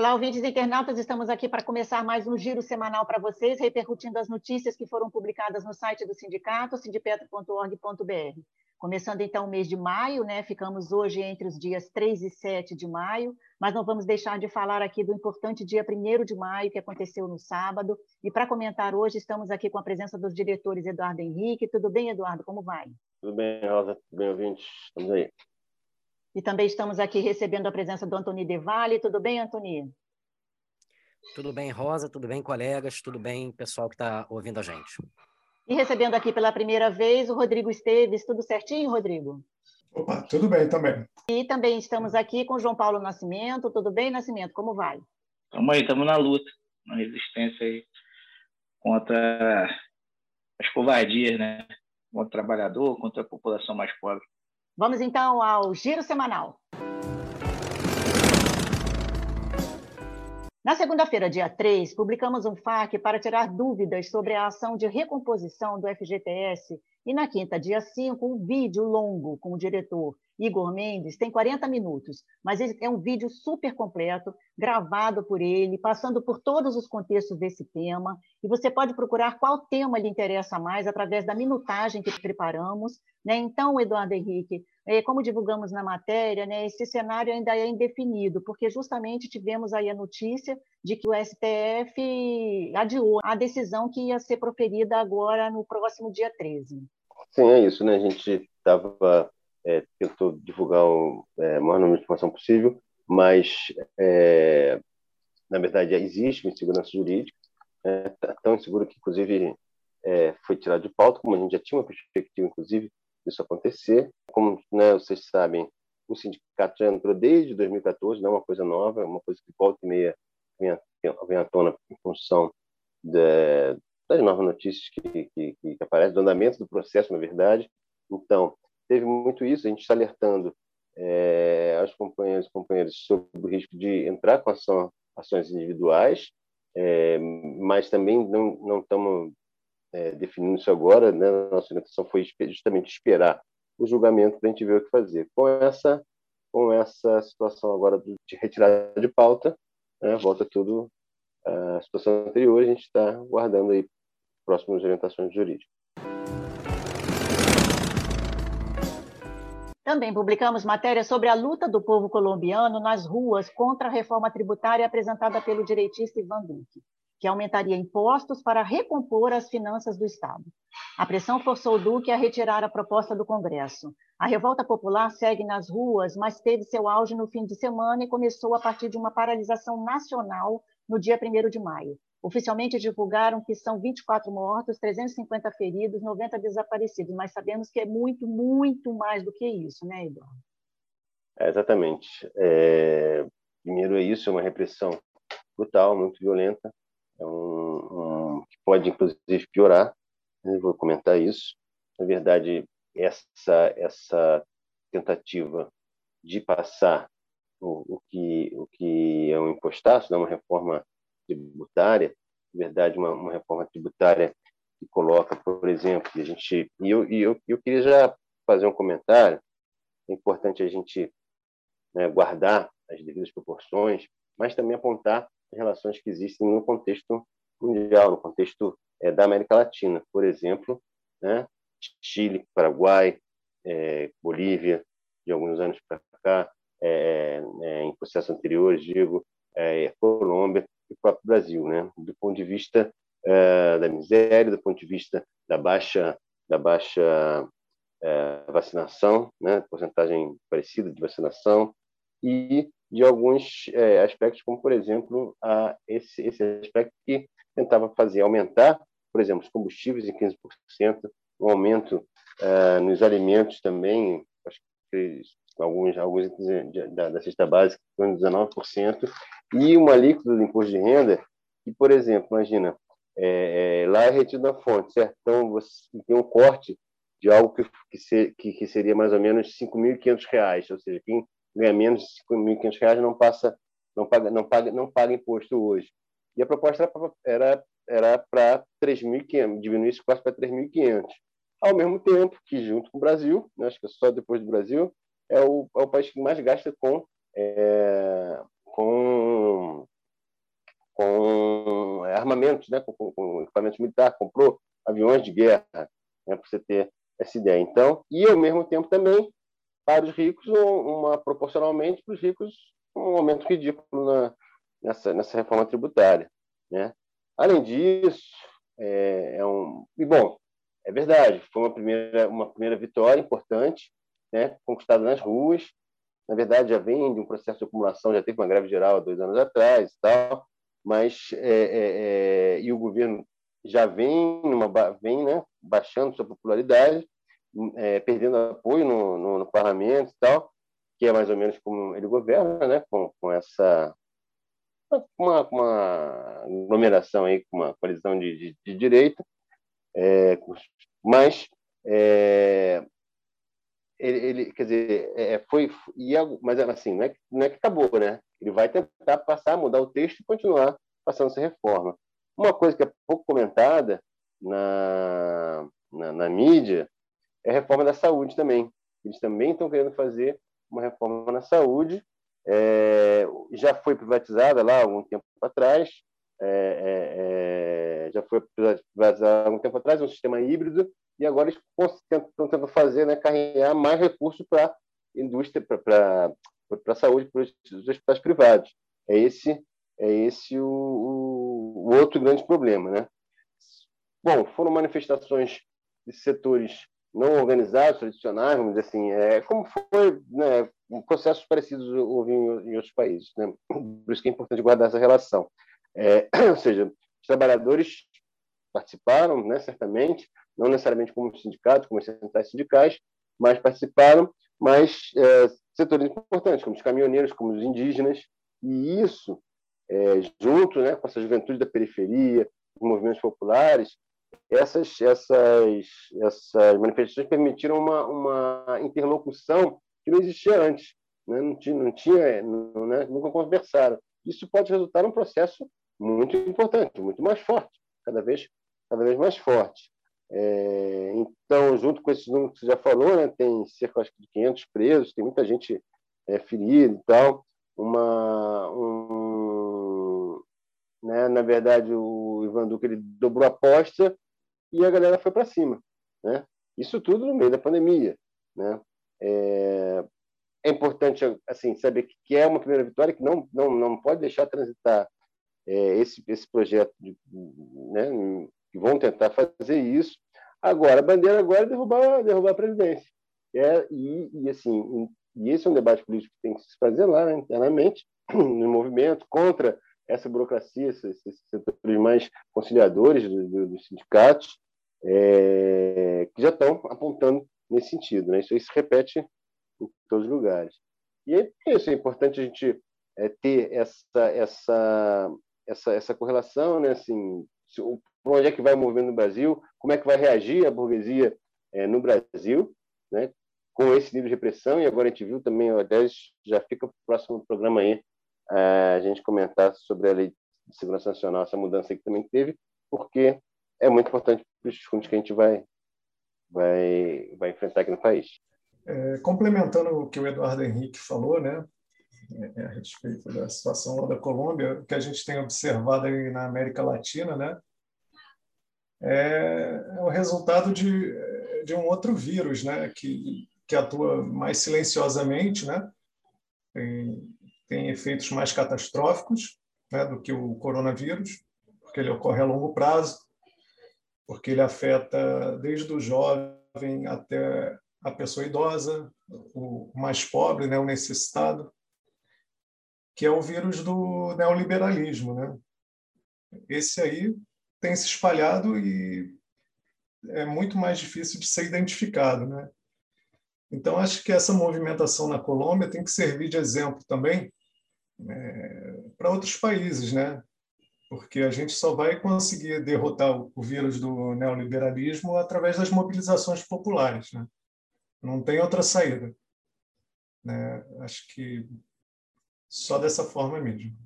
Olá, ouvintes e internautas, estamos aqui para começar mais um giro semanal para vocês, repercutindo as notícias que foram publicadas no site do sindicato, sindipetro.org.br. Começando então o mês de maio, né? Ficamos hoje entre os dias 3 e 7 de maio, mas não vamos deixar de falar aqui do importante dia 1 de maio, que aconteceu no sábado. E para comentar hoje, estamos aqui com a presença dos diretores Eduardo Henrique. Tudo bem, Eduardo? Como vai? Tudo bem, Rosa. Tudo bem, ouvintes? Estamos aí. E também estamos aqui recebendo a presença do Antônio Devale. Tudo bem, Antônio? Tudo bem, Rosa? Tudo bem, colegas? Tudo bem, pessoal que está ouvindo a gente? E recebendo aqui pela primeira vez o Rodrigo Esteves. Tudo certinho, Rodrigo? Opa, tudo bem também. E também estamos aqui com o João Paulo Nascimento. Tudo bem, Nascimento? Como vai? Estamos aí, estamos na luta, na resistência aí contra as covardias, né? Contra o trabalhador, contra a população mais pobre. Vamos então ao giro semanal. Na segunda-feira, dia 3, publicamos um FAQ para tirar dúvidas sobre a ação de recomposição do FGTS e na quinta, dia 5, um vídeo longo com o diretor Igor Mendes, tem 40 minutos, mas é um vídeo super completo, gravado por ele, passando por todos os contextos desse tema, e você pode procurar qual tema lhe interessa mais através da minutagem que preparamos. Né? Então, Eduardo Henrique, é, como divulgamos na matéria, né, esse cenário ainda é indefinido, porque justamente tivemos aí a notícia de que o STF adiou a decisão que ia ser proferida agora no próximo dia 13. Sim, é isso, né? A gente estava é, tentou divulgar o é, maior número de informação possível, mas, é, na verdade, existe uma insegurança jurídica, é, tão inseguro que, inclusive, é, foi tirado de pauta, como a gente já tinha uma perspectiva, inclusive, disso acontecer. Como né, vocês sabem, o sindicato já entrou desde 2014, não é uma coisa nova, é uma coisa que volta e meia vem, vem à tona em função de, das novas notícias que, que, que aparecem, do andamento do processo, na verdade. Então, teve muito isso, a gente está alertando é, aos companheiros e companheiras sobre o risco de entrar com ação, ações individuais, é, mas também não, não estamos é, definindo isso agora, né? nossa orientação foi justamente esperar o julgamento para a gente ver o que fazer. Com essa, com essa situação agora de retirada de pauta, né? volta tudo à situação anterior, a gente está guardando aí próximas orientações jurídicas. Também publicamos matéria sobre a luta do povo colombiano nas ruas contra a reforma tributária apresentada pelo direitista Ivan Duque, que aumentaria impostos para recompor as finanças do Estado. A pressão forçou Duque a retirar a proposta do Congresso. A revolta popular segue nas ruas, mas teve seu auge no fim de semana e começou a partir de uma paralisação nacional no dia 1 de maio. Oficialmente divulgaram que são 24 mortos, 350 feridos, 90 desaparecidos, mas sabemos que é muito, muito mais do que isso, né, Eduardo? É, exatamente. É, primeiro é isso, é uma repressão brutal, muito violenta, é um, um, que pode inclusive piorar. Eu né, vou comentar isso. Na verdade, essa essa tentativa de passar o, o que o que é um impostaço, né, uma reforma tributária, na verdade, uma, uma reforma tributária que coloca, por exemplo, a gente e eu, e eu, eu queria já fazer um comentário. É importante a gente né, guardar as devidas proporções, mas também apontar as relações que existem no contexto mundial, no contexto é, da América Latina, por exemplo, né, Chile, Paraguai, é, Bolívia, de alguns anos para cá, é, é, em processos anteriores, digo, é, Colômbia, o próprio Brasil, né? Do ponto de vista uh, da miséria, do ponto de vista da baixa da baixa uh, vacinação, né? Porcentagem parecida de vacinação e de alguns uh, aspectos, como por exemplo a esse esse aspecto que tentava fazer aumentar, por exemplo, os combustíveis em 15%, um aumento nos alimentos também, acho que alguns alguns da, da cesta básica em 19%, e uma alíquota do imposto de renda que, por exemplo, imagina, é, é, lá é retido na fonte, certo? Então você tem um corte de algo que, que, ser, que, que seria mais ou menos R$ 5.500, ou seja, quem ganha menos de R$ 5.500 não passa, não paga, não paga, não paga imposto hoje. E a proposta era era para 3.500, diminuir esse corte para 3.500. Ao mesmo tempo que, junto com o Brasil, né, acho que só depois do Brasil, é o, é o país que mais gasta com, é, com, com armamentos, né, com, com equipamento militar, comprou aviões de guerra, né, para você ter essa ideia. Então, e ao mesmo tempo também, para os ricos, uma, proporcionalmente para os ricos, um aumento ridículo na, nessa, nessa reforma tributária. Né? Além disso, é, é, um e bom, é verdade, foi uma primeira uma primeira vitória importante, né, conquistada nas ruas. Na verdade, já vem de um processo de acumulação, já teve uma greve geral há dois anos atrás, e tal, mas é, é, é, e o governo já vem numa vem né, baixando sua popularidade, é, perdendo apoio no, no, no, parlamento e tal, que é mais ou menos como ele governa, né, com, com essa uma, uma aglomeração aí com uma coalizão de, de, de direita, é, mas é, ele, ele, quer dizer, é, foi, e, mas assim, não é, não é que acabou, né? Ele vai tentar passar, mudar o texto e continuar passando essa reforma. Uma coisa que é pouco comentada na, na, na mídia é a reforma da saúde também. Eles também estão querendo fazer uma reforma na saúde, é, já foi privatizada lá algum tempo atrás, é, é, é, já foi privatizada algum tempo atrás, um sistema híbrido, e agora eles estão tentando fazer, né, carregar mais recursos para indústria, para a saúde, para os hospitais privados. É esse, é esse o, o, o outro grande problema. Né? Bom, foram manifestações de setores não organizados, tradicionais, vamos dizer assim, é, como foi né, processos parecidos houve em, em, outros países. Né? Por isso que é importante guardar essa relação. É, ou seja, os trabalhadores participaram, né, certamente, não necessariamente como sindicatos, como centrais sindicais, mas participaram, mas é, setores importantes, como os caminhoneiros, como os indígenas, e isso, é, junto né, com essa juventude da periferia, os movimentos populares, essas, essas, essas manifestações permitiram uma, uma interlocução que não existia antes. Né? Não tinha, não tinha não, né? nunca conversaram. Isso pode resultar num processo muito importante, muito mais forte, cada vez, cada vez mais forte. É, então, junto com esses números que você já falou, né, tem cerca acho, de 500 presos, tem muita gente é, ferida e tal. Uma, um, né, na verdade, o Ivan Duque ele dobrou a aposta e a galera foi para cima. Né? Isso tudo no meio da pandemia. Né? É, é importante assim saber que é uma primeira vitória que não não não pode deixar transitar é, esse esse projeto de, né, que vão tentar fazer isso agora a bandeira agora é derrubar derrubar a presidência é e, e assim e esse é um debate político que tem que se fazer lá né, internamente no movimento contra essa burocracia esses, esses setores mais conciliadores do, do, dos sindicatos é, que já estão apontando nesse sentido né isso aí se repete em todos os lugares. E é isso, é importante a gente é, ter essa, essa, essa, essa correlação, né? Assim, para onde é que vai o movimento no Brasil, como é que vai reagir a burguesia é, no Brasil, né? com esse nível de repressão, e agora a gente viu também, aliás, já fica para o próximo programa aí, é, a gente comentar sobre a lei de segurança nacional, essa mudança que também teve, porque é muito importante para os discursos que a gente vai, vai, vai enfrentar aqui no país. É, complementando o que o Eduardo Henrique falou, né, é, a respeito da situação lá da Colômbia, o que a gente tem observado aí na América Latina, né, é, é o resultado de, de um outro vírus, né, que, que atua mais silenciosamente, né, tem, tem efeitos mais catastróficos né, do que o coronavírus, porque ele ocorre a longo prazo, porque ele afeta desde o jovem até a pessoa idosa, o mais pobre, né, o necessitado, que é o vírus do neoliberalismo. Né? Esse aí tem se espalhado e é muito mais difícil de ser identificado. Né? Então, acho que essa movimentação na Colômbia tem que servir de exemplo também é, para outros países, né? porque a gente só vai conseguir derrotar o vírus do neoliberalismo através das mobilizações populares. Né? Não tem outra saída. Né? Acho que só dessa forma mesmo.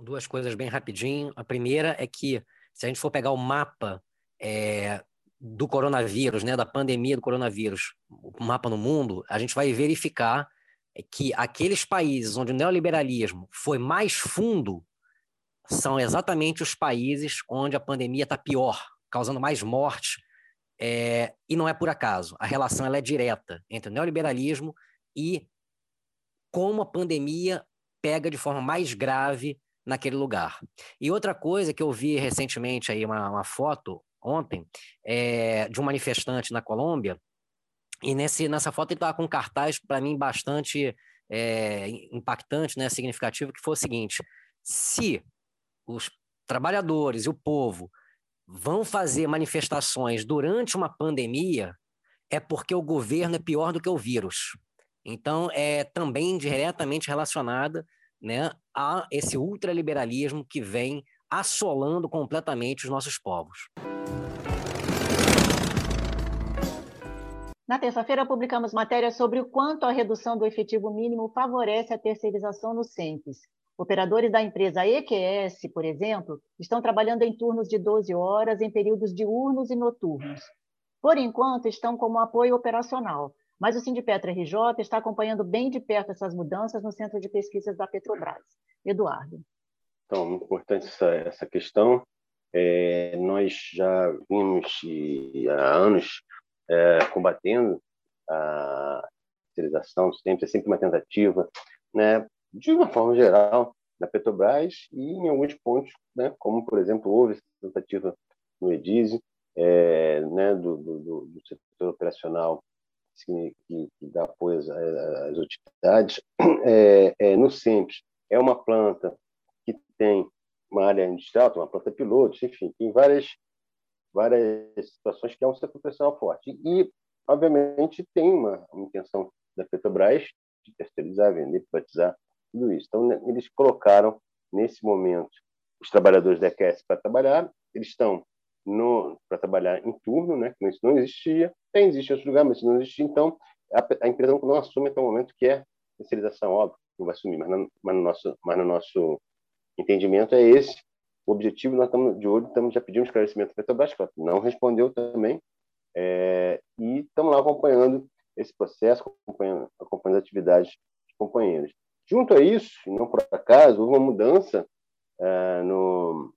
Duas coisas bem rapidinho. A primeira é que, se a gente for pegar o mapa é, do coronavírus, né, da pandemia do coronavírus, o mapa no mundo, a gente vai verificar que aqueles países onde o neoliberalismo foi mais fundo são exatamente os países onde a pandemia está pior, causando mais mortes. É, e não é por acaso. A relação ela é direta entre o neoliberalismo e como a pandemia pega de forma mais grave naquele lugar. E outra coisa que eu vi recentemente aí uma, uma foto ontem é, de um manifestante na Colômbia e nesse, nessa foto ele estava com um cartaz para mim bastante é, impactante, né, significativo, que foi o seguinte: se os trabalhadores e o povo vão fazer manifestações durante uma pandemia, é porque o governo é pior do que o vírus. Então, é também diretamente relacionada né, a esse ultraliberalismo que vem assolando completamente os nossos povos. Na terça-feira, publicamos matéria sobre o quanto a redução do efetivo mínimo favorece a terceirização no SEMPES. Operadores da empresa EQS, por exemplo, estão trabalhando em turnos de 12 horas em períodos diurnos e noturnos. Por enquanto, estão como apoio operacional, mas o Sindipetra RJ está acompanhando bem de perto essas mudanças no Centro de Pesquisas da Petrobras. Eduardo. Então, muito importante essa, essa questão. É, nós já vimos e, há anos é, combatendo a terceirização sempre, é sempre uma tentativa, né, de uma forma geral, na Petrobras e em alguns pontos, né, como, por exemplo, houve essa tentativa no EDISE, é, né, do, do, do, setor operacional que, dá apoio às, utilidades, é, é, no SEMPES é uma planta que tem uma área industrial, uma planta piloto, enfim, tem várias várias situações que é um setor profissional forte. E, obviamente, tem uma, uma intenção da Petrobras de terceirizar, vender, privatizar, tudo isso. Então, né, eles colocaram, nesse momento, os trabalhadores da EQS para trabalhar, eles estão para trabalhar em turno, né, isso não existia, tem, existe outros lugares, mas isso não existia, então a, a, empresa não assume até o momento que é terceirização, óbvio, não vai assumir, mas, mas, no nosso, mas no nosso entendimento é esse, o objetivo, nós estamos de olho, estamos já pedindo esclarecimento da Petrobras, que não respondeu também, é, e estamos lá acompanhando esse processo, acompanhando, acompanhando as atividades dos companheiros. Junto a isso, não por acaso, houve uma mudança é, no,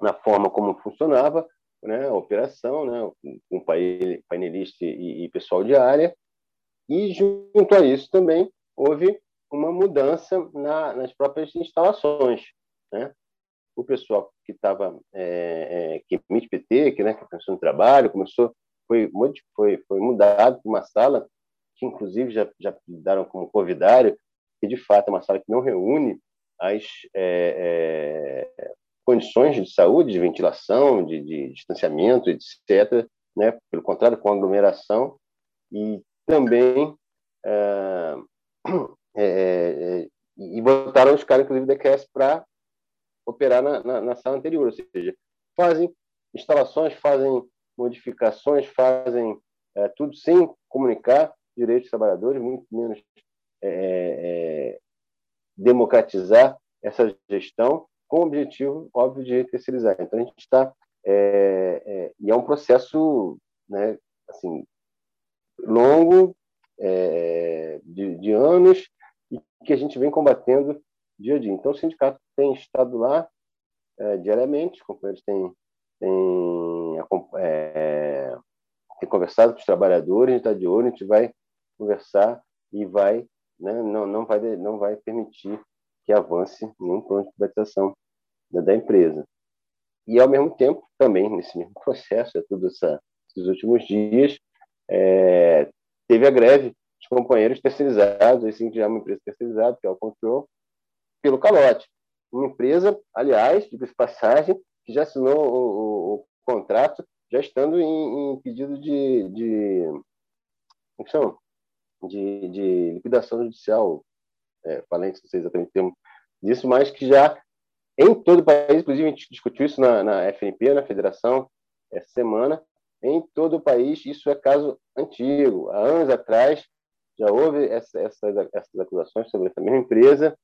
na forma como funcionava né, a operação, né, com painelista e, e pessoal de área, e junto a isso também houve uma mudança na, nas próprias instalações. Né? o pessoal que estava é, é, que emite PT, que né, que pensou no trabalho, começou foi foi foi mudado para uma sala que inclusive já já daram como convidário que de fato é uma sala que não reúne as é, é, condições de saúde, de ventilação, de, de distanciamento, etc. Né? Pelo contrário, com aglomeração e também é, é, e botaram os caras, inclusive, da QS para operar na, na, na sala anterior, ou seja, fazem instalações, fazem modificações, fazem é, tudo sem comunicar direitos dos trabalhadores, muito menos democratizar essa gestão com o objetivo, óbvio, de terceirizar. Então, a gente está... É, é, e é um processo né, assim, longo, é, de, de anos, e que a gente vem combatendo dia a dia. Então, o sindicato tem estado lá é, diariamente, os companheiros têm, têm, é, têm conversado com os trabalhadores, a gente está de olho, a gente vai conversar e vai, né, não, não, vai, não vai permitir que avance nenhum plano de privatização da, empresa. E, ao mesmo tempo, também, nesse mesmo processo, é tudo essa, esses últimos dias, é, teve a greve de companheiros terceirizados, assim, que já é uma empresa terceirizada, que é o Control, pelo calote. Uma empresa, aliás, de passagem, que já assinou o, o, o contrato, já estando em, em pedido de, de, de, de liquidação judicial, é, falei, não sei exatamente o termo disso, mas que já em todo o país, inclusive a gente discutiu isso na, na FNP, na Federação, essa semana, em todo o país, isso é caso antigo. Há anos atrás já houve essa, essas, essas acusações sobre essa mesma empresa,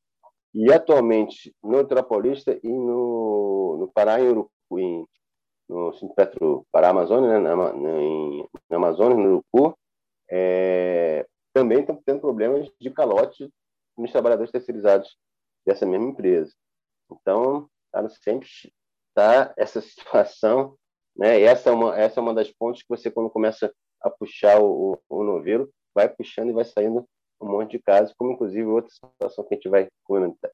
e atualmente no Metropolista e no, no Pará, em Urucu, no Petro Pará Amazônia, né, na, na, em, na Amazônia, no Urucu, é, também estão tendo problemas de calote nos trabalhadores terceirizados dessa mesma empresa. Então, tá, sempre está essa situação, né? essa, é uma, essa é uma das pontes que você, quando começa a puxar o, o, o novelo, vai puxando e vai saindo um monte de casos, como inclusive outra situação que a gente vai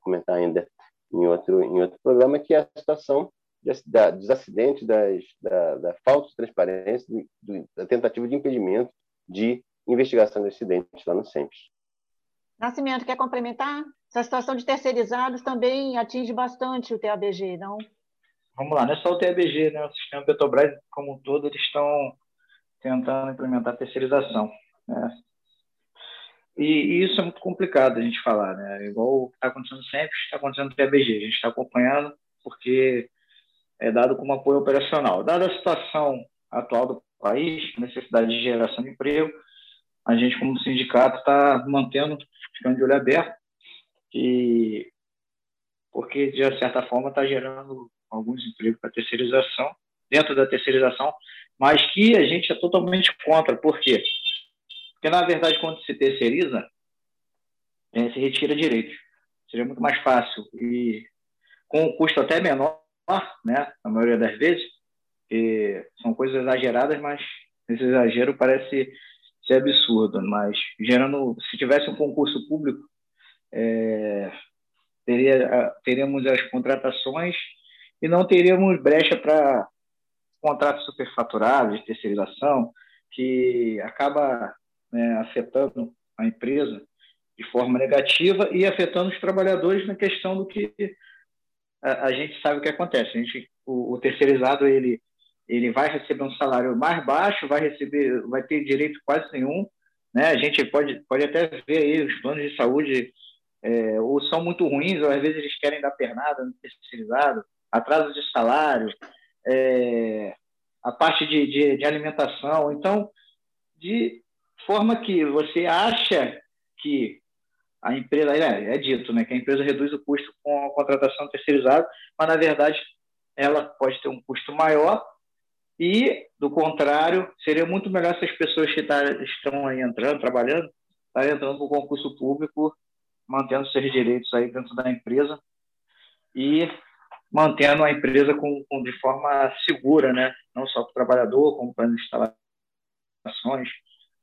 comentar ainda em outro, em outro programa, que é a situação de, da, dos acidentes, das, da, da, falta de transparência, do, da tentativa de impedimento de investigação de acidentes lá no SEMPES. Nascimento, quer complementar? Essa situação de terceirizados também atinge bastante o TABG, não? Vamos lá, não é só o TABG, né? o sistema Petrobras como um todo, eles estão tentando implementar a terceirização. Né? E, isso é muito complicado a gente falar, né? Igual está acontecendo sempre, está acontecendo no TABG. A gente está acompanhando porque é dado como apoio operacional. Dada a situação atual do país, necessidade de geração de emprego, a gente, como sindicato, está mantendo, ficando de olho aberto, e, porque, de certa forma, está gerando alguns empregos para terceirização, dentro da terceirização, mas que a gente é totalmente contra. Por quê? Porque, na verdade, quando se terceiriza, é, se retira direitos. Seria muito mais fácil e com um custo até menor, né, na maioria das vezes, são coisas exageradas, mas esse exagero parece ser absurdo. Mas gerando, se tivesse um concurso público, é, teria, teríamos as contratações e não teríamos brecha para contratos superfaturados de terceirização, que acaba né, afetando a empresa de forma negativa e afetando os trabalhadores na questão do que a, a gente sabe o que acontece. A gente, o, o, terceirizado ele ele vai receber um salário mais baixo, vai receber, vai ter direito quase nenhum, né? A gente pode pode até ver aí os planos de saúde é, ou são muito ruins, ou às vezes eles querem dar pernada no terceirizado, atraso de salário, é, a parte de, de, de alimentação. Então, de forma que você acha que a empresa, é, é, dito, né, que a empresa reduz o custo com a contratação terceirizada, mas na verdade ela pode ter um custo maior e, do contrário, seria muito melhor se as pessoas que tá, estão aí entrando, trabalhando, estarem entrando no concurso público, mantendo seus direitos aí dentro da empresa e mantendo a empresa com, com de forma segura, né, não só para o trabalhador, como para as instalações,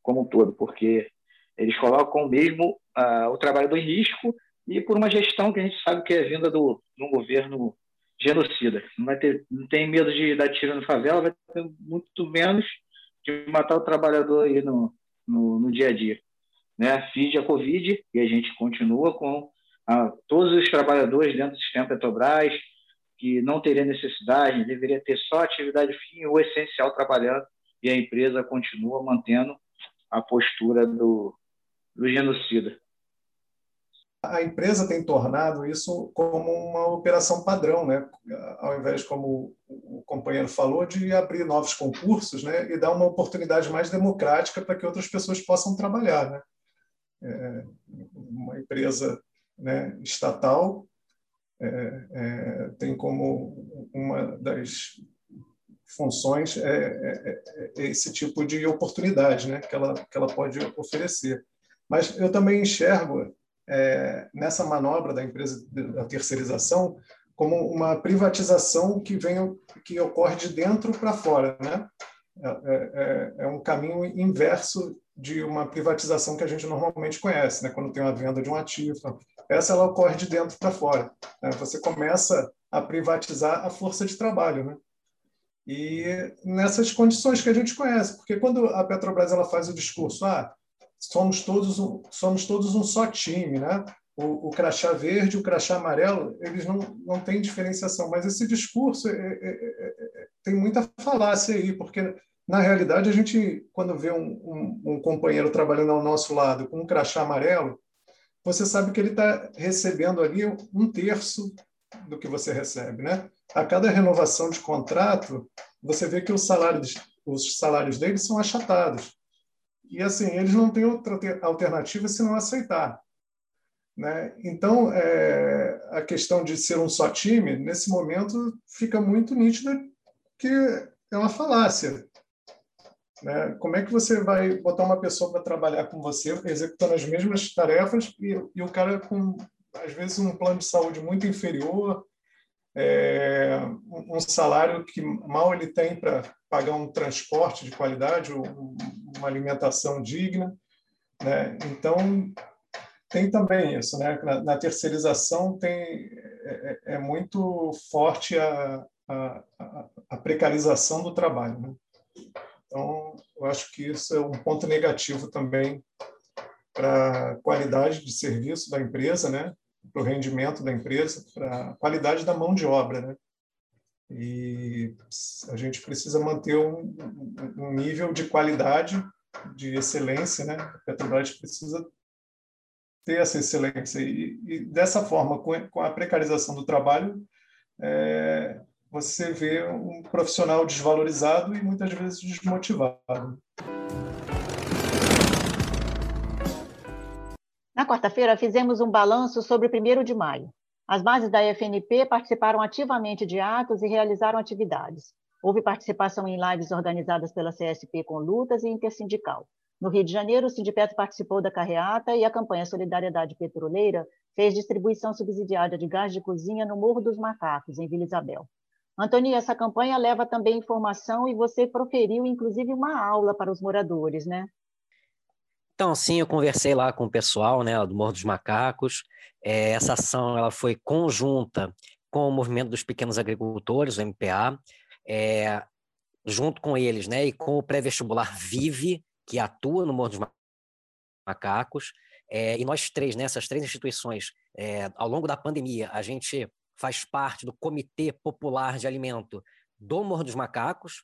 como um todo, porque eles colocam mesmo uh, o trabalhador em risco e por uma gestão que a gente sabe que é vinda do, um governo genocida. Não, vai ter, não tem medo de dar tiro na favela, vai ter muito menos de matar o trabalhador aí no, no, no dia a dia. Né? FID a Covid e a gente continua com uh, todos os trabalhadores dentro do sistema Petrobras que não teria necessidade, deveria ter só atividade fim ou essencial trabalhando e a empresa continua mantendo a postura do, do genocida. A empresa tem tornado isso como uma operação padrão, né? ao invés, como o companheiro falou, de abrir novos concursos né? e dar uma oportunidade mais democrática para que outras pessoas possam trabalhar. Né? É uma empresa né, estatal é, é, tem como uma das funções é, é, é, é, esse tipo de oportunidade né, que, ela, que ela pode oferecer. Mas eu também enxergo é, nessa manobra da empresa da terceirização como uma privatização que vem que ocorre de dentro para fora, né? É, é, é, um caminho inverso de uma privatização que a gente normalmente conhece, né? Quando tem uma venda de um ativo, essa ela ocorre de dentro para fora. Né? Você começa a privatizar a força de trabalho, né? E nessas condições que a gente conhece, porque quando a Petrobras ela faz o discurso, ah, somos todos um, somos todos um só time, né? O, o crachá verde, o crachá amarelo, eles não, não têm diferenciação, mas esse discurso é, é, é, é tem muita falácia aí, porque na realidade a gente, quando vê um, um, um companheiro trabalhando ao nosso lado com um crachá amarelo, você sabe que ele está recebendo ali um terço do que você recebe, né? A cada renovação de contrato, você vê que os salários, os salários deles são achatados. E assim, eles não têm outra alternativa senão aceitar. Né? Então, é, a questão de ser um só time, nesse momento, fica muito nítida que é uma falácia. Né? Como é que você vai botar uma pessoa para trabalhar com você, executando as mesmas tarefas, e, e o cara com, às vezes, um plano de saúde muito inferior, é, um salário que mal ele tem para pagar um transporte de qualidade, uma alimentação digna. Né? Então, tem também isso. Né? Na, na terceirização tem, é, é, é muito forte a, a, a, precarização do trabalho. Né? Então, eu acho que isso é um ponto negativo também para a qualidade de serviço da empresa, né? para o rendimento da empresa, para a qualidade da mão de obra. Né? E a gente precisa manter um, um nível de qualidade, de excelência. Né? A Petrobras precisa ter essa excelência. E, e dessa forma, com, a precarização do trabalho, é, você vê um profissional desvalorizado e muitas vezes desmotivado. Na quarta-feira, fizemos um balanço sobre o 1 de maio. As bases da FNP participaram ativamente de atos e realizaram atividades. Houve participação em lives organizadas pela CSP com lutas e intersindical. No Rio de Janeiro, o Sindipetro participou da carreata e a campanha Solidariedade Petroleira fez distribuição subsidiária de gás de cozinha no Morro dos Macacos, em Vila Isabel. Antônio, essa campanha leva também informação e você proferiu, inclusive, uma aula para os moradores, né? Então, sim, eu conversei lá com o pessoal né, do Morro dos Macacos. É, essa ação ela foi conjunta com o Movimento dos Pequenos Agricultores, o MPA, é, junto com eles, né, e com o pré-vestibular Vive, que atua no Morro dos Macacos. É, e nós três, nessas né, três instituições, ao longo da pandemia, a gente faz parte do Comitê Popular de Alimento do Morro dos Macacos.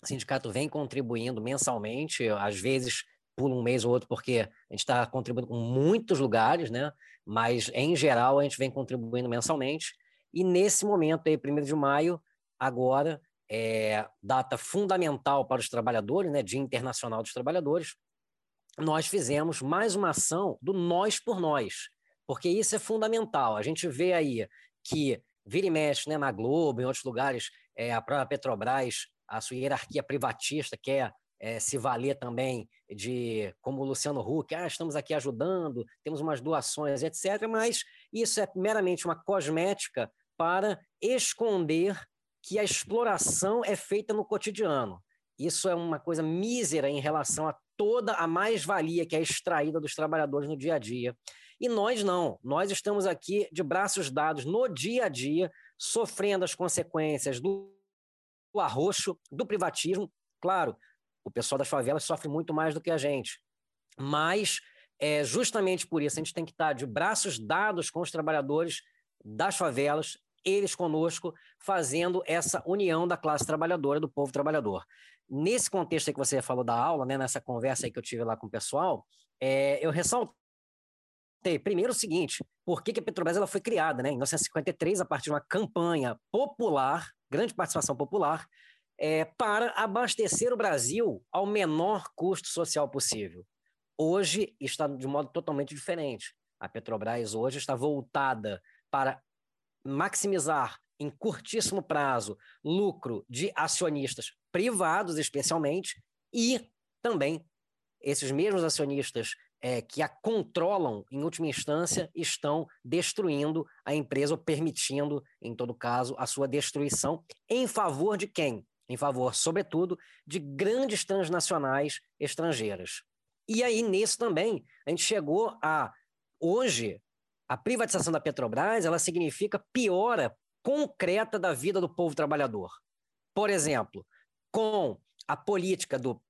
O sindicato vem contribuindo mensalmente, às vezes pula um mês ou outro, porque a gente está contribuindo com muitos lugares, né? Mas, em geral, a gente vem contribuindo mensalmente. E nesse momento, aí, 1 de maio, agora, é data fundamental para os trabalhadores, né? Dia Internacional dos Trabalhadores, nós fizemos mais uma ação do Nós por Nós, porque isso é fundamental. A gente vê aí que vira e mexe né, na Globo, em outros lugares, é, a própria Petrobras, a sua hierarquia privatista quer é, se valer também de, como o Luciano Huck, ah, estamos aqui ajudando, temos umas doações, etc. Mas isso é meramente uma cosmética para esconder que a exploração é feita no cotidiano. Isso é uma coisa mísera em relação a toda a mais-valia que é extraída dos trabalhadores no dia a dia. E nós não, nós estamos aqui de braços dados no dia a dia, sofrendo as consequências do, do arroxo, do privatismo. Claro, o pessoal das favelas sofre muito mais do que a gente, mas é justamente por isso a gente tem que estar de braços dados com os trabalhadores das favelas, eles conosco, fazendo essa união da classe trabalhadora, do povo trabalhador. Nesse contexto aí que você falou da aula, né, nessa conversa aí que eu tive lá com o pessoal, é, eu ressalto Primeiro o seguinte, por que, que a Petrobras ela foi criada? Né? Em 1953, a partir de uma campanha popular, grande participação popular, é, para abastecer o Brasil ao menor custo social possível. Hoje está de modo totalmente diferente. A Petrobras hoje está voltada para maximizar em curtíssimo prazo lucro de acionistas privados, especialmente, e também esses mesmos acionistas é, que a controlam, em última instância, estão destruindo a empresa ou permitindo, em todo caso, a sua destruição em favor de quem? Em favor, sobretudo, de grandes transnacionais estrangeiras. E aí, nisso também, a gente chegou a. Hoje, a privatização da Petrobras ela significa piora concreta da vida do povo trabalhador. Por exemplo, com a política do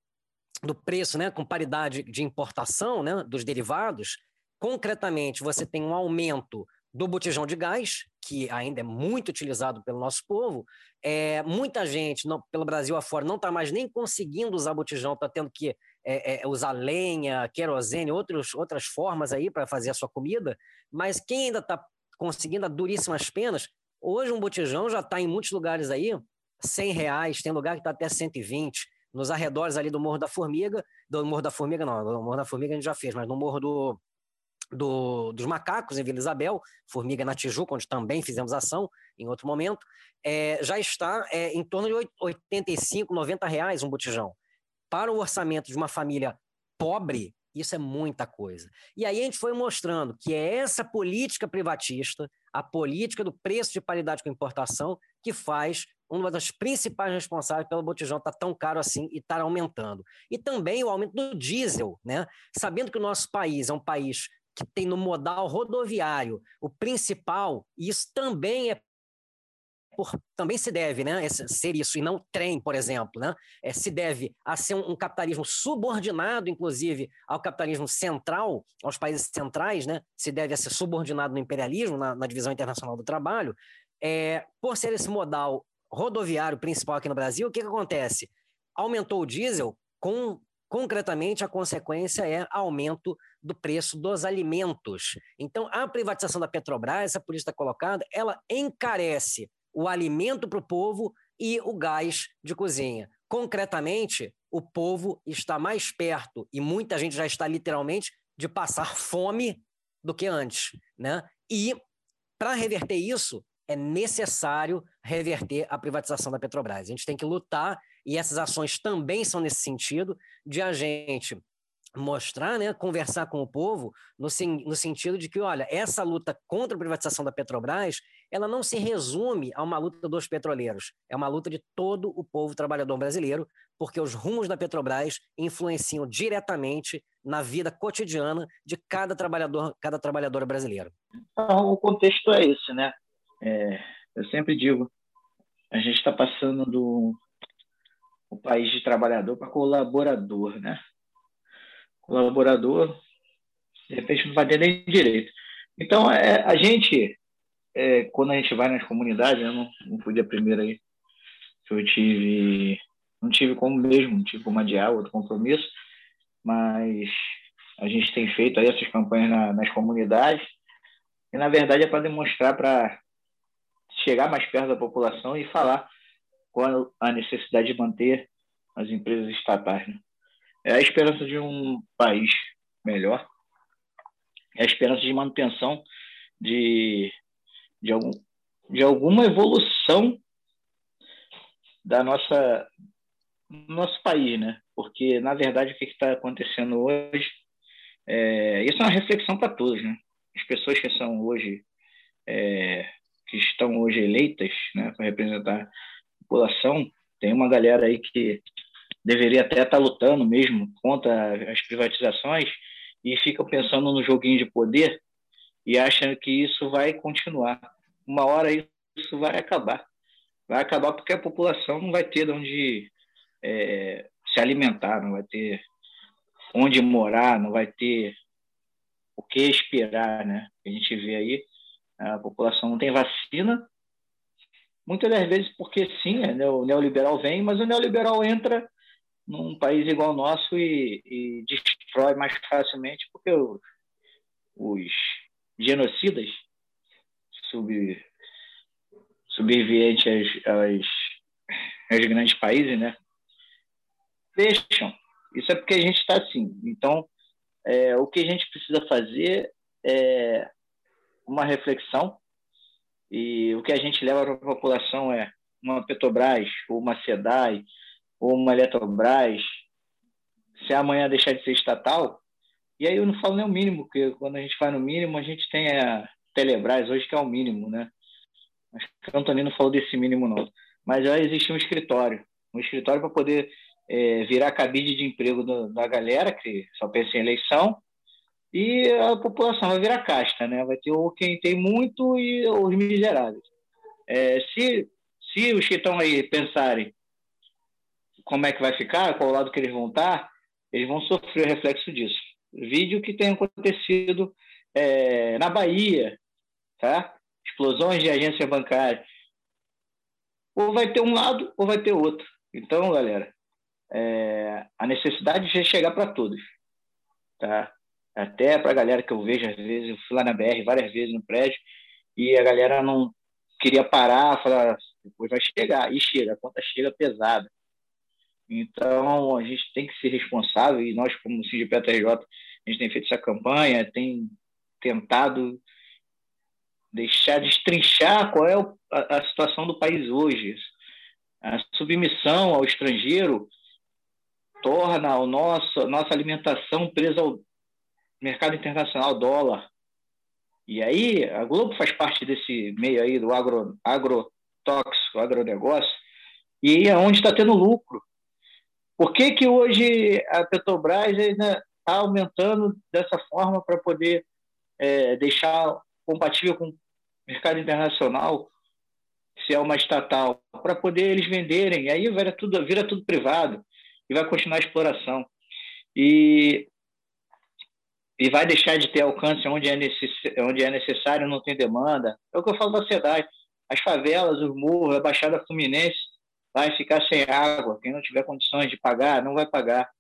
do preço, né, com paridade de importação, né, dos derivados, concretamente você tem um aumento do botijão de gás, que ainda é muito utilizado pelo nosso povo. É, muita gente, não, pelo Brasil afora, não está mais nem conseguindo usar botijão, está tendo que é, é, usar lenha, querosene, outros, outras formas aí para fazer a sua comida. Mas quem ainda está conseguindo a duríssimas penas. Hoje um botijão já está em muitos lugares aí, 100 reais, tem lugar que está até 120, nos arredores ali do Morro da Formiga, do Morro da Formiga não, do Morro da Formiga a gente já fez, mas no Morro do, do, dos Macacos, em Vila Isabel, Formiga na Tijuca, onde também fizemos ação em outro momento, é, já está é, em torno de 85, 90 reais um botijão. Para o orçamento de uma família pobre, isso é muita coisa. E aí a gente foi mostrando que é essa política privatista, a política do preço de paridade com importação, que faz uma das principais responsáveis pelo botijão estar tá tão caro assim e estar aumentando. E também o aumento do diesel, né? Sabendo que o nosso país é um país que tem no modal rodoviário o principal, e isso também é por, também se deve, né, ser isso e não trem, por exemplo, né, é, se deve a ser um, um, capitalismo subordinado, inclusive, ao capitalismo central, aos países centrais, né, se deve a ser subordinado no imperialismo, na, na divisão internacional do trabalho, é, por ser esse modal rodoviário principal aqui no Brasil, o que, que acontece? Aumentou o diesel, com concretamente a consequência é aumento do preço dos alimentos. Então, a privatização da Petrobras, essa política colocada, ela encarece o alimento para o povo e o gás de cozinha. Concretamente, o povo está mais perto, e muita gente já está literalmente, de passar fome do que antes. Né? E, para reverter isso, é necessário reverter a privatização da Petrobras. A gente tem que lutar, e essas ações também são nesse sentido, de a gente mostrar, né, conversar com o povo no, no sentido de que, olha, essa luta contra a privatização da Petrobras, ela não se resume a uma luta dos petroleiros, é uma luta de todo o povo trabalhador brasileiro, porque os rumos da Petrobras influenciam diretamente na vida cotidiana de cada trabalhador, cada trabalhadora brasileira. Então, o contexto é esse, né? É, eu sempre digo, a gente está passando do o país de trabalhador para colaborador, né? Colaborador, de repente não vai ter nem direito. Então, é, a gente, é, quando a gente vai nas comunidades, eu não, não fui a primeira aí, que eu tive, não tive como mesmo, não tive como adiar outro compromisso, mas a gente tem feito aí essas campanhas na, nas comunidades, e na verdade é para demonstrar para chegar mais perto da população e falar qual a necessidade de manter as empresas estatais. Né? É a esperança de um país melhor, é a esperança de manutenção de, de, algum, de alguma evolução da nossa nosso país, né? Porque na verdade o que está acontecendo hoje, é, isso é uma reflexão para todos, né? As pessoas que são hoje é, que estão hoje eleitas né, para representar a população, tem uma galera aí que deveria até estar tá lutando mesmo contra as privatizações e fica pensando no joguinho de poder e acham que isso vai continuar. Uma hora isso vai acabar. Vai acabar porque a população não vai ter de onde é, se alimentar, não vai ter onde morar, não vai ter o que esperar, né? A gente vê aí a população não tem vacina, muitas das vezes porque sim, né, o neoliberal vem, mas o neoliberal entra num país igual ao nosso e, e destrói mais facilmente porque os, os genocidas sub, subviventes aos, aos, grandes países, né, deixam. Isso é porque a gente está assim. Então, é, o que a gente precisa fazer é uma reflexão e o que a gente leva para a população é uma Petrobras, ou uma SEDAI, ou uma Eletrobras, se amanhã deixar de ser estatal, e aí eu não falo nem o mínimo, porque quando a gente vai no mínimo, a gente tem a Telebrás hoje, que é o mínimo, né? Acho que o não falou desse mínimo, não. Mas já existe um escritório, um escritório para poder é, virar cabide de emprego do, da galera, que só pensa em eleição, e a população vai virar casta, né? Vai ter o quem tem muito e os miseráveis. É, se, se os que estão aí pensarem como é que vai ficar, qual lado que eles vão estar, eles vão sofrer o reflexo disso. Vídeo que tem acontecido é, na Bahia, tá? Explosões de agência bancária. Ou vai ter um lado ou vai ter outro. Então, galera, é, a necessidade de chegar para todos, tá? até para a galera que eu vejo às vezes, eu fui lá na BR várias vezes no prédio, e a galera não queria parar, falar, depois vai chegar, e chega, a conta chega pesada. Então, a gente tem que ser responsável, e nós, como CIDPTRJ, a gente tem feito essa campanha, tem tentado deixar destrinchar qual é a, a situação do país hoje. A submissão ao estrangeiro torna o nosso, a nossa alimentação presa ao mercado internacional, dólar. E aí, a Globo faz parte desse meio aí do agro, agrotóxico, agronegócio, e é onde está tendo lucro. Por que, que hoje a Petrobras ainda está aumentando dessa forma para poder é, deixar compatível com o mercado internacional, se é uma estatal, para poder eles venderem, aí vira tudo, vira tudo privado e vai continuar a exploração. E, e vai deixar de ter alcance onde é, necess, onde é necessário, não tem demanda. É o que eu falo da cidade. As favelas, os morros, a Baixada Fluminense vai ficar sem água. Quem não tiver condições de pagar, não vai pagar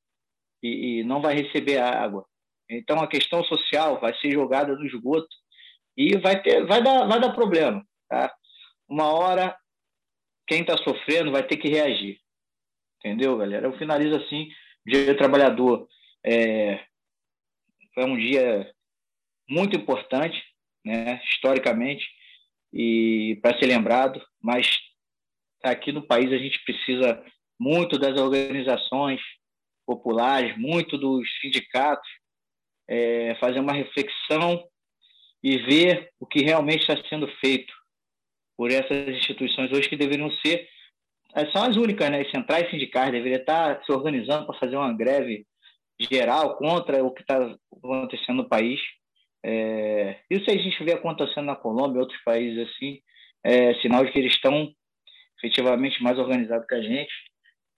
e, e não vai receber água. Então a questão social vai ser jogada no esgoto e vai ter, vai dar, vai dar problema. Tá? Uma hora quem está sofrendo vai ter que reagir. Entendeu, galera? Eu finalizo assim, Dia do Trabalhador é, foi um dia muito importante, né, historicamente, e para ser lembrado, mas aqui no país a gente precisa muito das organizações populares, muito dos sindicatos, é, fazer uma reflexão e ver o que realmente está sendo feito por essas instituições hoje que deveriam ser são as únicas, né? As centrais sindicais deveriam estar se organizando para fazer uma greve geral contra o que está acontecendo no país. É, isso a gente vê acontecendo na Colômbia outros países assim, é sinal de que eles estão efetivamente mais organizados que a gente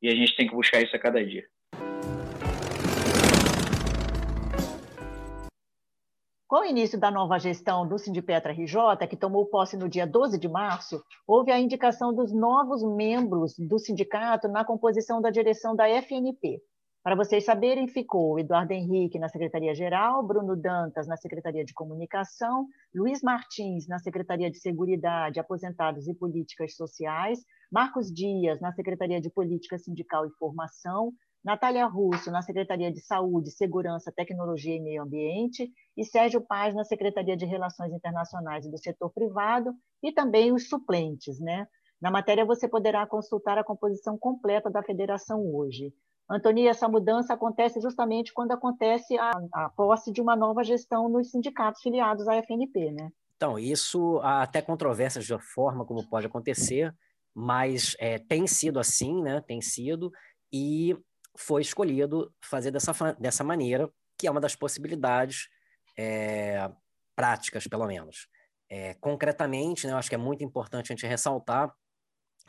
e a gente tem que buscar isso a cada dia. Com o início da nova gestão do Sindipetra RJ, que tomou posse no dia 12 de março, houve a indicação dos novos membros do sindicato na composição da direção da FNP. Para vocês saberem, ficou Eduardo Henrique na Secretaria-Geral, Bruno Dantas na Secretaria de Comunicação, Luiz Martins na Secretaria de Seguridade, Aposentados e Políticas Sociais, Marcos Dias na Secretaria de Política Sindical e Formação, Natália Russo, na Secretaria de Saúde, Segurança, Tecnologia e Meio Ambiente, e Sérgio Paz, na Secretaria de Relações Internacionais e do Setor Privado, e também os suplentes. Né? Na matéria, você poderá consultar a composição completa da federação hoje. Antônia, essa mudança acontece justamente quando acontece a, a posse de uma nova gestão nos sindicatos filiados à FNP, né? Então, isso há até controvérsias da forma como pode acontecer, mas é, tem sido assim, né? Tem sido, e foi escolhido fazer dessa, dessa maneira, que é uma das possibilidades é, práticas, pelo menos. É, concretamente, né, eu acho que é muito importante a gente ressaltar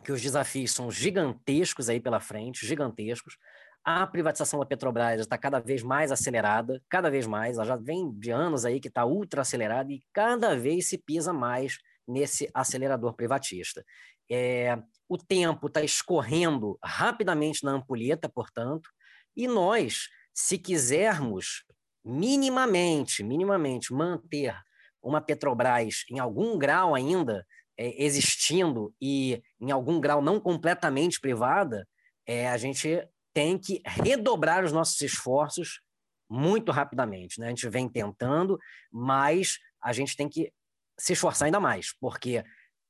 que os desafios são gigantescos aí pela frente, gigantescos. A privatização da Petrobras está cada vez mais acelerada, cada vez mais. Ela já vem de anos aí que está ultra acelerada e cada vez se pisa mais nesse acelerador privatista. É, o tempo está escorrendo rapidamente na ampulheta, portanto, e nós, se quisermos minimamente, minimamente manter uma Petrobras em algum grau ainda é, existindo e em algum grau não completamente privada, é, a gente tem que redobrar os nossos esforços muito rapidamente. Né? A gente vem tentando, mas a gente tem que se esforçar ainda mais, porque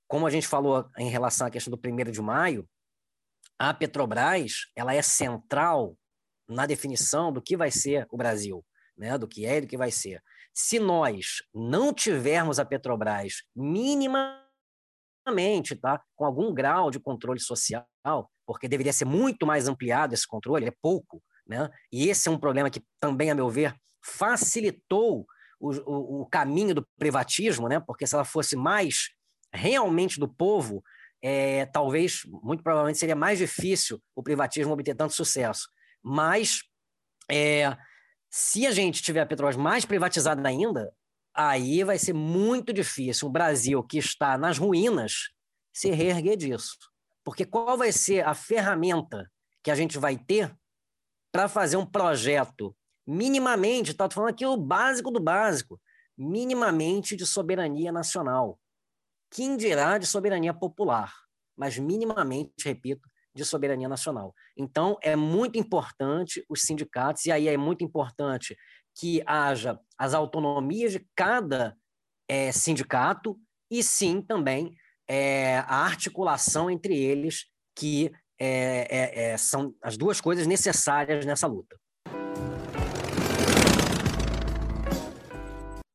como a gente falou em relação à questão do primeiro de maio, a Petrobras ela é central na definição do que vai ser o Brasil, né? do que é e do que vai ser. Se nós não tivermos a Petrobras tá? com algum grau de controle social, porque deveria ser muito mais ampliado esse controle, é pouco, né? e esse é um problema que também, a meu ver, facilitou o, o, o caminho do privatismo, né? porque se ela fosse mais realmente do povo, é, talvez, muito provavelmente, seria mais difícil o privatismo obter tanto sucesso. Mas, é, se a gente tiver a Petrobras mais privatizada ainda, aí vai ser muito difícil o Brasil, que está nas ruínas, se reerguer disso. Porque qual vai ser a ferramenta que a gente vai ter para fazer um projeto minimamente, estou falando aqui o básico do básico, minimamente de soberania nacional quem dirá de soberania popular, mas minimamente, repito, de soberania nacional. Então, é muito importante os sindicatos, e aí é muito importante que haja as autonomias de cada é, sindicato e sim também é, a articulação entre eles, que é, é, é são as duas coisas necessárias nessa luta.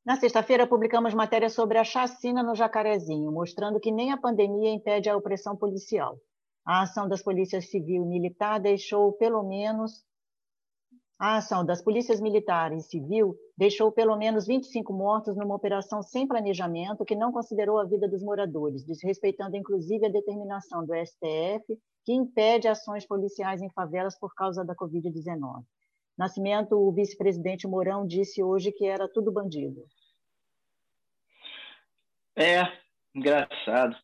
Na sexta-feira, publicamos matéria sobre a chacina no Jacarezinho, mostrando que nem a pandemia impede a opressão policial. A ação das polícias civil e militar deixou pelo menos a ação das polícias militares e civil deixou pelo menos 25 mortos numa operação sem planejamento que não considerou a vida dos moradores, desrespeitando inclusive a determinação do STF, que impede ações policiais em favelas por causa da Covid-19. Nascimento, o vice-presidente Mourão disse hoje que era tudo bandido. É, engraçado.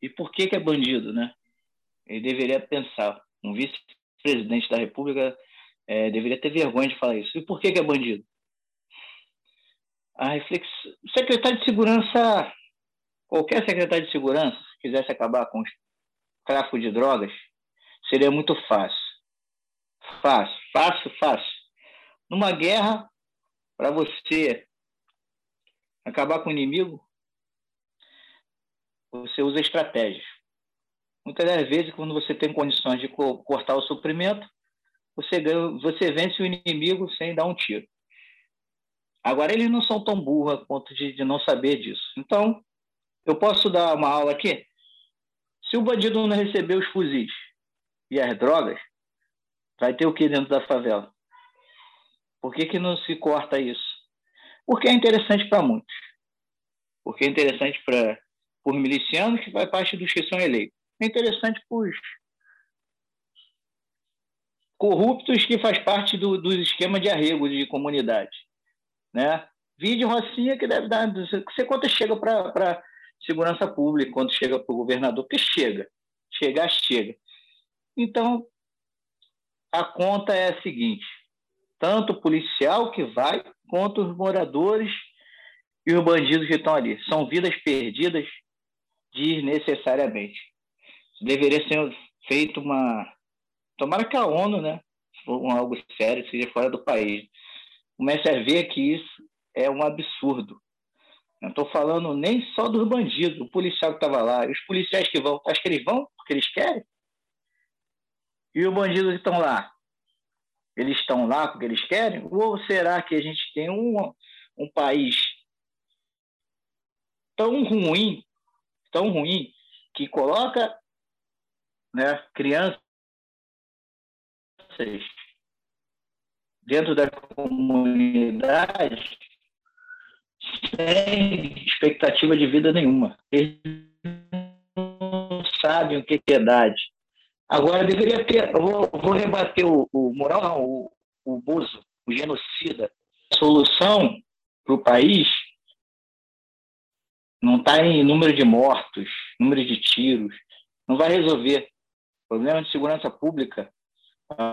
E por que, que é bandido, né? Ele deveria pensar. Um vice-presidente da República é, deveria ter vergonha de falar isso. E por que, que é bandido? A reflexão. Secretário de Segurança, qualquer secretário de Segurança, se quisesse acabar com o tráfico de drogas, seria muito fácil. Fácil, fácil, fácil. Numa guerra, para você acabar com o inimigo, você usa estratégias. Muitas das vezes, quando você tem condições de cortar o suprimento, você, você vence o inimigo sem dar um tiro. Agora, eles não são tão burros a ponto de, de não saber disso. Então, eu posso dar uma aula aqui? Se o bandido não receber os fuzis e as drogas, vai ter o que dentro da favela? Por que, que não se corta isso? Porque é interessante para muitos. Porque é interessante para por milicianos, que vai parte dos que são eleitos. É interessante para os corruptos, que faz parte do, do esquema de arrego de comunidade. Né? Vídeo Rocinha, que deve dar. Você quanto chega para segurança pública, quanto chega para o governador, que chega. Chegar, chega. Então, a conta é a seguinte: tanto o policial que vai, quanto os moradores e os bandidos que estão ali. São vidas perdidas desnecessariamente. Deveria ser feito uma. Tomara que a ONU, né, for algo sério, seja fora do país, comece a ver que isso é um absurdo. Não estou falando nem só dos bandidos, o policial que estava lá, os policiais que vão, acho que eles vão porque eles querem? E os bandidos que estão lá, eles estão lá porque eles querem? Ou será que a gente tem um, um país tão ruim tão ruim que coloca né, crianças dentro da comunidade sem expectativa de vida nenhuma. Eles não sabem o que é piedade. Agora, deveria ter. Vou, vou rebater o, o Moral, não, o, o Bozo, o genocida. A solução para o país não está em número de mortos, número de tiros, não vai resolver. O problema de segurança pública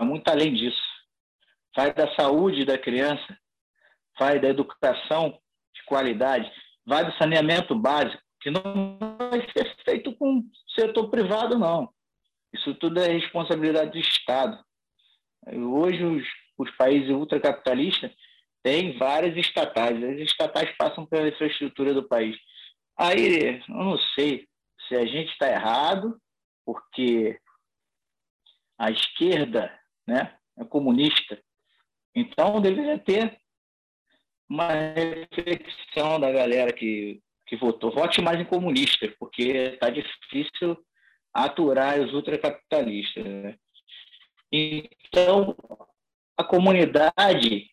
muito além disso. Vai da saúde da criança, vai da educação de qualidade, vai do saneamento básico, que não vai ser feito com o setor privado, não. Isso tudo é responsabilidade do Estado. Hoje, os, os países ultracapitalistas têm várias estatais. As estatais passam pela infraestrutura do país. Aí, eu não sei se a gente está errado, porque a esquerda né, é comunista. Então, deveria ter uma reflexão da galera que, que votou. Vote mais em comunistas, porque está difícil aturar os ultracapitalistas. Né? Então, a comunidade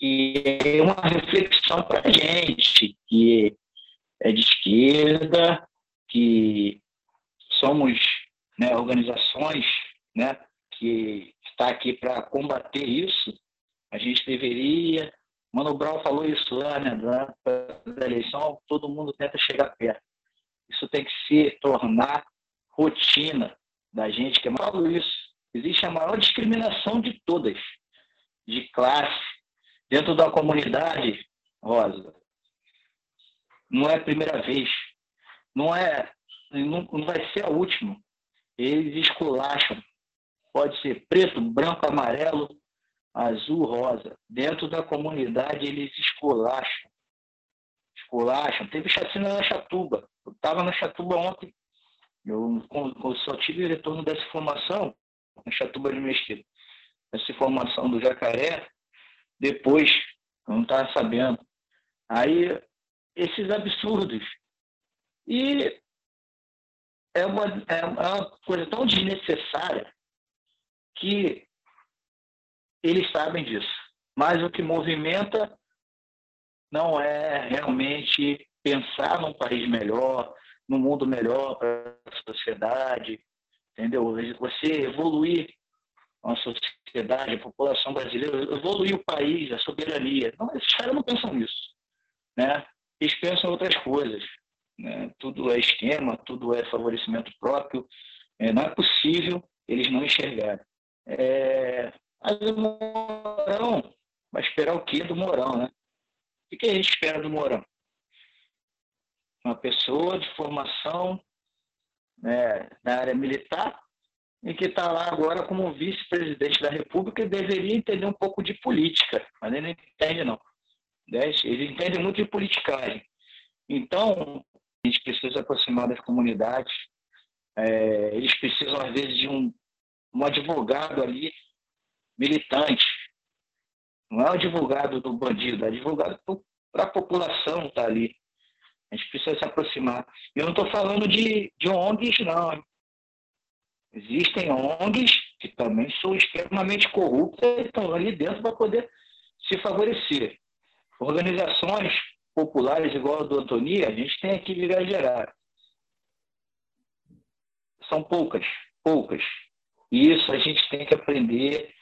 e é uma reflexão para a gente, que é de esquerda, que somos né, organizações né, que está aqui para combater isso, a gente deveria. Mano Brown falou isso lá, né? Da eleição, todo mundo tenta chegar perto. Isso tem que se tornar rotina da gente, que é falo isso. Existe a maior discriminação de todas, de classe, dentro da comunidade, Rosa não é a primeira vez não é, não, não vai ser a última. Eles esculacham. Pode ser preto, branco, amarelo, azul, rosa. Dentro da comunidade eles esculacham. Esculacham. Teve chacina na Chatuba. Eu estava na Chatuba ontem. Eu, eu só tive retorno dessa informação na Chatuba de Mesquita. Essa informação do jacaré, depois, eu não estava sabendo. Aí, esses absurdos. E é uma, é uma coisa tão desnecessária que eles sabem disso. Mas o que movimenta não é realmente pensar num país melhor, num mundo melhor para a sociedade, entendeu? Você evoluir a sociedade, a população brasileira, evoluir o país, a soberania. Não, esses caras não pensam nisso, né? Eles pensam em outras coisas. Né? Tudo é esquema, tudo é favorecimento próprio. É, não é possível eles não enxergarem. É, mas o Mourão vai esperar o quê do Mourão, né? O que a gente espera do Mourão? Uma pessoa de formação né, na área militar e que está lá agora como vice-presidente da República e deveria entender um pouco de política, mas ele não entende, não. Ele entende muito de politicagem. Então, a gente precisa aproximar das comunidades, é, eles precisam, às vezes, de um, um advogado ali militante. Não é o advogado do bandido, é advogado para a população estar tá ali. A gente precisa se aproximar. Eu não estou falando de, de ONGs, não. Existem ONGs que também são extremamente corruptas e estão ali dentro para poder se favorecer. Organizações populares igual a do Antoni, a gente tem aqui em Gerar. São poucas, poucas. Isso a gente tem que aprender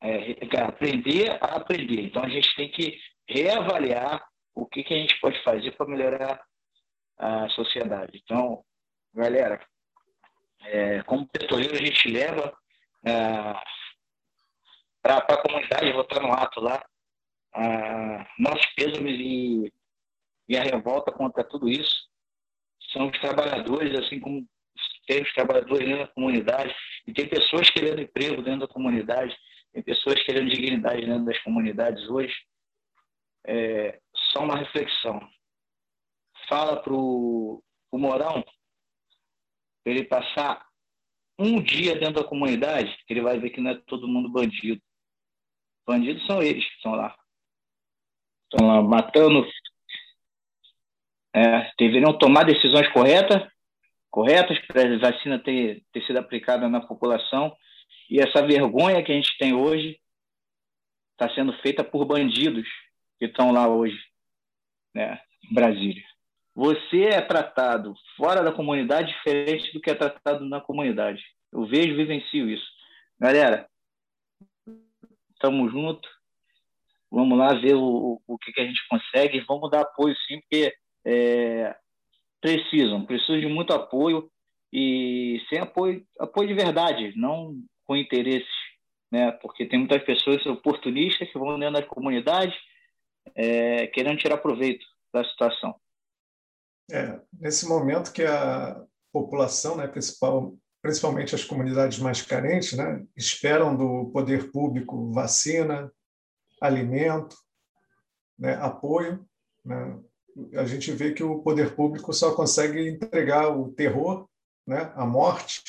é, aprender a aprender. Então, a gente tem que reavaliar o que, que a gente pode fazer para melhorar a sociedade. Então, galera, é, como petroleiro, a gente leva é, para a comunidade, vou estar no ato lá, a, nossos pêsames e, e a revolta contra tudo isso. São os trabalhadores, assim como tem os trabalhadores dentro da comunidade, e tem pessoas querendo emprego dentro da comunidade, tem pessoas querendo dignidade dentro das comunidades hoje. É, só uma reflexão. Fala para o Morão ele passar um dia dentro da comunidade, ele vai ver que não é todo mundo bandido. Bandidos são eles que estão lá. Estão lá matando. É, deveriam tomar decisões corretas, corretas para a vacina ter, ter sido aplicada na população e essa vergonha que a gente tem hoje está sendo feita por bandidos que estão lá hoje, né, em Brasília. Você é tratado fora da comunidade diferente do que é tratado na comunidade. Eu vejo vivencio isso. Galera, estamos juntos. Vamos lá ver o, o que, que a gente consegue. Vamos dar apoio sim, porque é, precisam, precisam de muito apoio e sem apoio, apoio de verdade, não com interesses, né? Porque tem muitas pessoas oportunistas que vão dentro das comunidades é, querendo tirar proveito da situação. É, nesse momento que a população, né, principal, principalmente as comunidades mais carentes, né, esperam do poder público vacina, alimento, né, apoio, né, a gente vê que o poder público só consegue entregar o terror, né, a morte,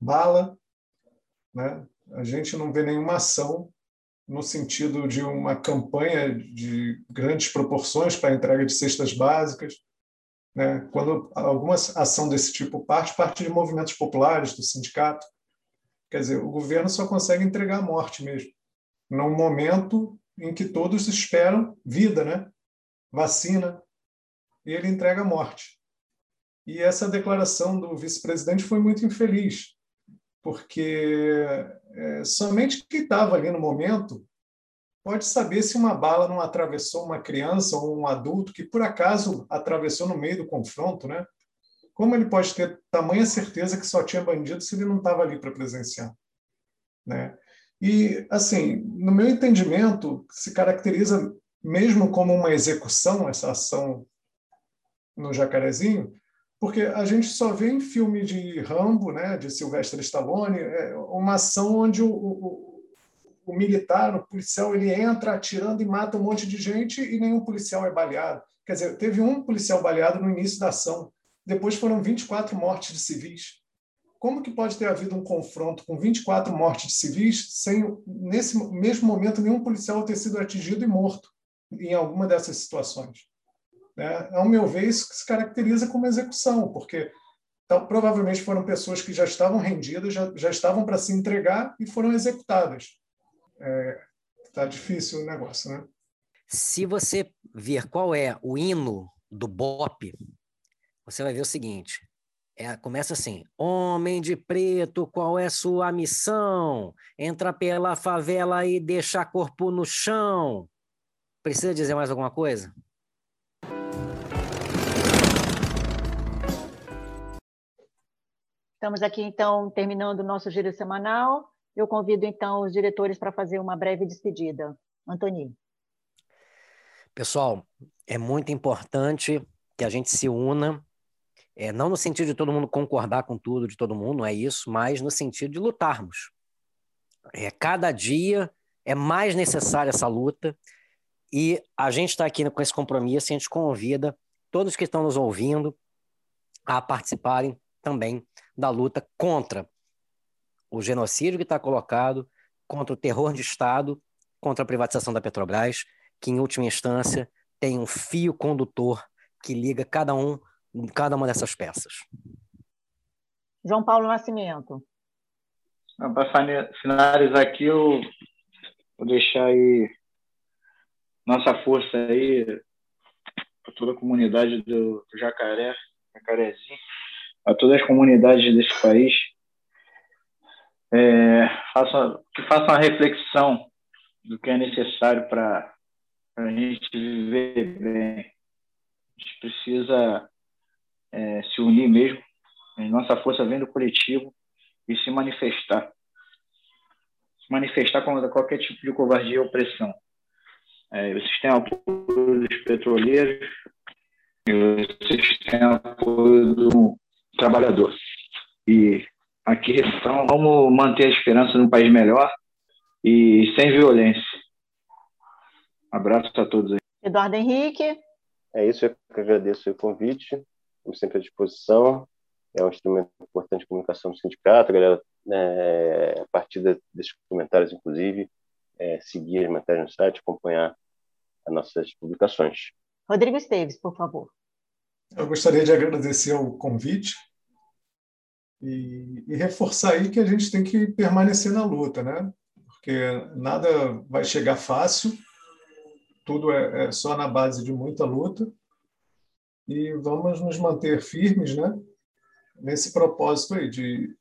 bala né? A gente não vê nenhuma ação no sentido de uma campanha de grandes proporções para a entrega de cestas básicas. Né? Quando alguma ação desse tipo parte, parte de movimentos populares, do sindicato. Quer dizer, o governo só consegue entregar a morte mesmo, num momento em que todos esperam vida, né? Vacina, e ele entrega a morte. E essa declaração do vice-presidente foi muito infeliz, porque é, somente quem estava ali no momento pode saber se uma bala não atravessou uma criança ou um adulto que por acaso atravessou no meio do confronto, né? Como ele pode ter tamanha certeza que só tinha bandido se ele não estava ali para presenciar, né? E assim, no meu entendimento, se caracteriza mesmo como uma execução essa ação no Jacarezinho, porque a gente só vê em filme de Rambo, né, de Sylvester Stallone, é, uma ação onde o, o, o, militar, o policial, ele entra atirando e mata um monte de gente e nenhum policial é baleado. Quer dizer, teve um policial baleado no início da ação, depois foram 24 mortes de civis. Como que pode ter havido um confronto com 24 mortes de civis sem, nesse mesmo momento, nenhum policial ter sido atingido e morto em alguma dessas situações? Né? Ao meu ver, isso se caracteriza como execução, porque então, provavelmente foram pessoas que já estavam rendidas, já, já estavam para se entregar e foram executadas. É, tá difícil o negócio, né? Se você ver qual é o hino do BOP, você vai ver o seguinte: é, começa assim: Homem de preto, qual é sua missão? Entra pela favela e deixa corpo no chão. Precisa dizer mais alguma coisa? Estamos aqui, então, terminando o nosso giro semanal. Eu convido, então, os diretores para fazer uma breve despedida. Antoni. Pessoal, é muito importante que a gente se una, é, não no sentido de todo mundo concordar com tudo de todo mundo, não é isso, mas no sentido de lutarmos. É, cada dia é mais necessária essa luta e a gente está aqui com esse compromisso e a gente convida todos que estão nos ouvindo a participarem também da luta contra o genocídio que está colocado, contra o terror de Estado, contra a privatização da Petrobras, que em última instância tem um fio condutor que liga cada um, cada uma dessas peças. João Paulo Nascimento. Para finalizar aqui, eu vou deixar aí nossa força aí para toda a comunidade do, Jacaré, Jacarezinho, a todas as comunidades desse país é, faça, que façam uma reflexão do que é necessário para a gente viver bem. A gente precisa é, se unir mesmo, nossa força vem do coletivo e se manifestar. Se manifestar contra qualquer tipo de covardia e opressão. É, vocês têm apoio dos petroleiros, vocês têm apoio do, trabalhador. E aqui, então, vamos manter a esperança num país melhor e sem violência. Abraço a todos aí. Eduardo Henrique. É isso, eu que agradeço o convite, estamos sempre à disposição. É um instrumento importante de comunicação do sindicato, a galera, né, a partir desses comentários, inclusive, é, seguir as matérias no site, acompanhar as nossas publicações. Rodrigo Esteves, por favor. Eu gostaria de agradecer o convite e, e, reforçar aí que a gente tem que permanecer na luta, né? Porque nada vai chegar fácil, tudo é, é só na base de muita luta e vamos nos manter firmes, né? Nesse propósito aí de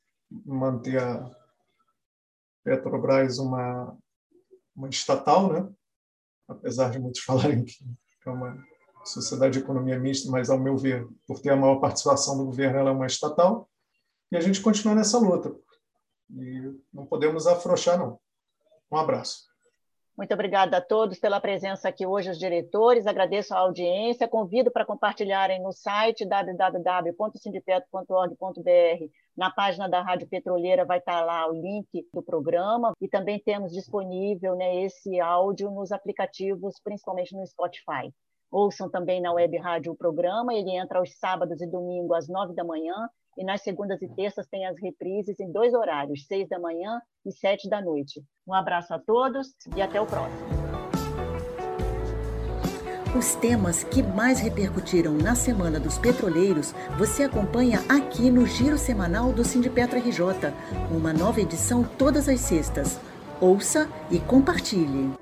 manter a Petrobras uma, uma estatal, né? Apesar de muitos falarem que é uma sociedade de economia mista, mas ao meu ver, por ter a maior participação do governo, ela é uma estatal e a gente continua nessa luta. E não podemos afrouxar, não. Um abraço. Muito obrigada a todos pela presença aqui hoje, os diretores. Agradeço a audiência. Convido para compartilharem no site www.sindipeto.org.br. Na página da Rádio Petroleira vai estar lá o link do programa e também temos disponível né, esse áudio nos aplicativos, principalmente no Spotify. Ouçam também na web rádio o programa, ele entra aos sábados e domingos às nove da manhã e nas segundas e terças tem as reprises em dois horários, seis da manhã e sete da noite. Um abraço a todos e até o próximo. Os temas que mais repercutiram na Semana dos Petroleiros você acompanha aqui no Giro Semanal do Sindipetro RJ, uma nova edição todas as sextas. Ouça e compartilhe.